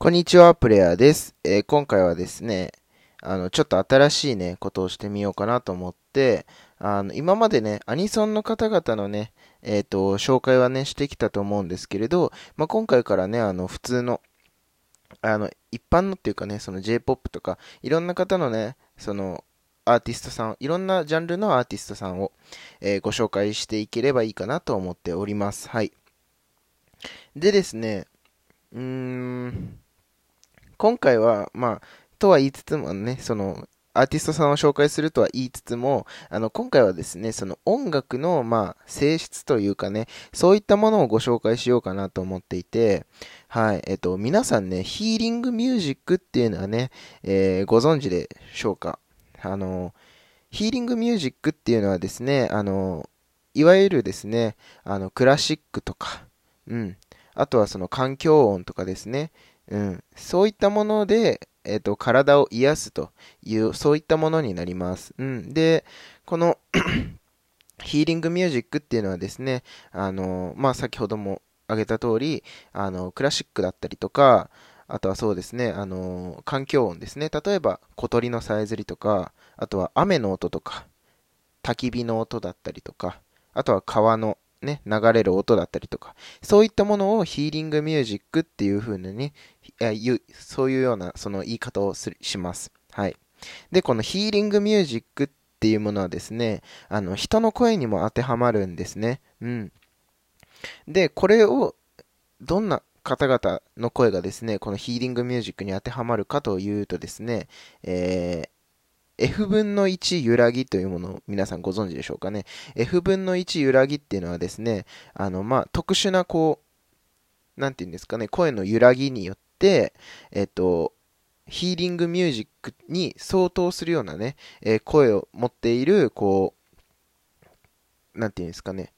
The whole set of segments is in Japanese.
こんにちは、プレイヤーです。えー、今回はですね、あの、ちょっと新しいね、ことをしてみようかなと思って、あの、今までね、アニソンの方々のね、えっ、ー、と、紹介はね、してきたと思うんですけれど、まあ、今回からね、あの、普通の、あの、一般のっていうかね、その J-POP とか、いろんな方のね、その、アーティストさん、いろんなジャンルのアーティストさんを、えー、ご紹介していければいいかなと思っております。はい。でですね、うーん、今回は、まあ、とは言いつつもね、その、アーティストさんを紹介するとは言いつつも、あの、今回はですね、その音楽の、まあ、性質というかね、そういったものをご紹介しようかなと思っていて、はい、えっと、皆さんね、ヒーリングミュージックっていうのはね、えー、ご存知でしょうか？あの、ヒーリングミュージックっていうのはですね、あの、いわゆるですね、あの、クラシックとか、うん、あとはその環境音とかですね、うん、そういったもので、え、ー、と、体を癒すという、そういったものになります。うん、で、この ヒーリングミュージックっていうのはですね、あの、まあ、先ほども挙げた通り、あの、クラシックだったりとか、あとはそうですね、あの、環境音ですね。例えば、小鳥のさえずりとか、あとは雨の音とか、焚き火の音だったりとか、あとは川のね、流れる音だったりとか、そういったものをヒーリングミュージックっていう風にね、そういうようなその言い方をします。はい。で、このヒーリングミュージックっていうものはですね、あの、人の声にも当てはまるんですね。うん。で、これを、どんな方々の声がですね、このヒーリングミュージックに当てはまるかというとですね、えー F 分の1揺らぎというものを皆さんご存知でしょうかね。F 分の1揺らぎっていうのはですね、あの、ま、特殊なこう、なんて言うんですかね、声の揺らぎによって、えっと、ヒーリングミュージックに相当するようなね、えー、声を持っている、こう、なんて言うんですかね、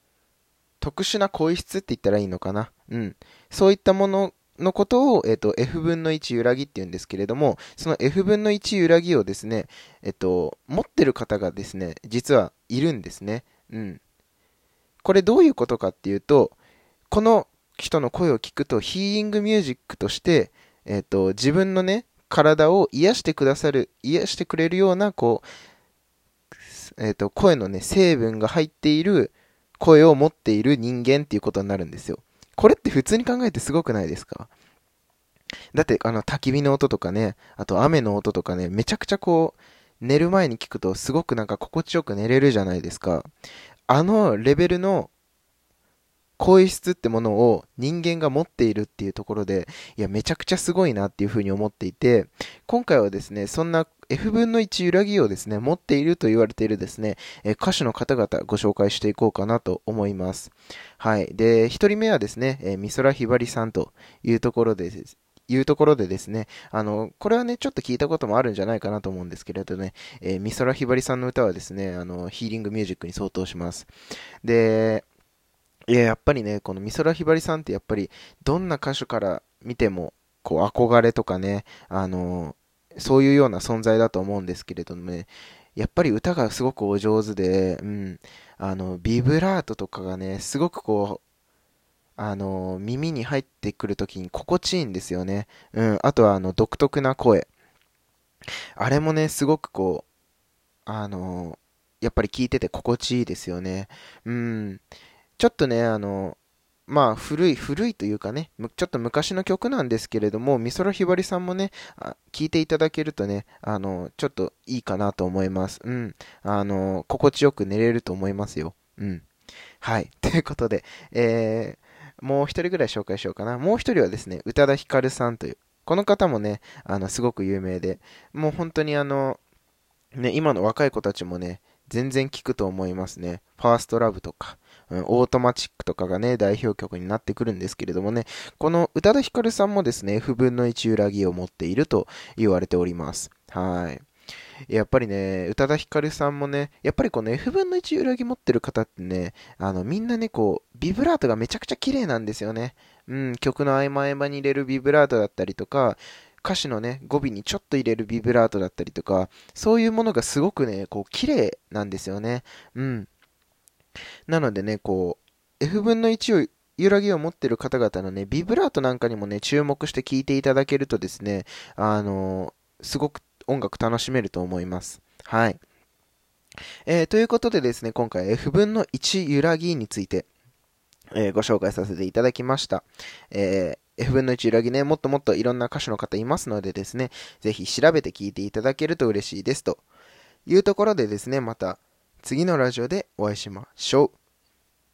特殊な声質って言ったらいいのかな。うん。そういったもののことを、えっ、と、F 分の1揺らぎって言うんですけれども、その F 分の1揺らぎをですね、えっ、と、持ってる方がですね、実はいるんですね。うん。これどういうことかっていうと、この人の声を聞くとヒーリングミュージックとして、えっ、と、自分のね、体を癒してくださる、癒してくれるような、こう、えっ、と、声のね、成分が入っている声を持っている人間っていうことになるんですよ。これって普通に考えてすごくないですか？だって、あの、焚き火の音とかね、あと雨の音とかね、めちゃくちゃこう、寝る前に聞くとすごくなんか心地よく寝れるじゃないですか。あのレベルの声質ってものを人間が持っているっていうところで、いや、めちゃくちゃすごいなっていうふうに思っていて、今回はですね、そんな F 分の1揺らぎをですね、持っていると言われているですね、え歌手の方々ご紹介していこうかなと思います。はい。で、一人目はですね、え美空ひばりさんというところでいうところでですね、あの、これはね、ちょっと聞いたこともあるんじゃないかなと思うんですけれどね、えー、美空ひばりさんの歌はですね、あの、ヒーリングミュージックに相当します。で、いや、やっぱりね、この美空ひばりさんってやっぱり、どんな歌手から見ても、こう、憧れとかね、あの、そういうような存在だと思うんですけれどもね、やっぱり歌がすごくお上手で、うん、あの、ビブラートとかがね、すごくこう、あの、耳に入ってくるときに心地いいんですよね。うん、あとはあの、独特な声。あれもね、すごくこう、あの、やっぱり聞いてて心地いいですよね。うん。ちょっとね、あの、まあ、古い、古いというかね、ちょっと昔の曲なんですけれども、美空ひばりさんもね、聴いていただけるとね、あの、ちょっといいかなと思います。うん。あの、心地よく寝れると思いますよ。うん。はい。ということで、えー、もう一人ぐらい紹介しようかな。もう一人はですね、宇多田ヒカルさんという、この方もね、あの、すごく有名で、もう本当にあの、ね、今の若い子たちもね、全然聞くと思いますね。ファーストラブとか、うん、オートマチックとかがね、代表曲になってくるんですけれどもね、この宇多田ヒカルさんもですね、F 分の1揺らぎを持っていると言われております。はい。やっぱりね、宇多田ヒカルさんもね、やっぱりこの F 分の1揺らぎ持ってる方ってね、あの、みんなね、こう、ビブラートがめちゃくちゃ綺麗なんですよね。うん、曲の合間合間に入れるビブラートだったりとか、歌詞のね、語尾にちょっと入れるビブラートだったりとか、そういうものがすごくね、こう、綺麗なんですよね。うん。なのでね、こう、F 分の1を揺らぎを持ってる方々のね、ビブラートなんかにもね、注目して聴いていただけるとですね、あのー、すごく音楽楽しめると思います。はい。えー、ということでですね、今回 F 分の1揺らぎについて、えー、ご紹介させていただきました。えー、F 分の1揺らぎね、もっともっといろんな歌手の方いますのでですね、ぜひ調べて聴いていただけると嬉しいです。というところでですね、また次のラジオでお会いしましょう。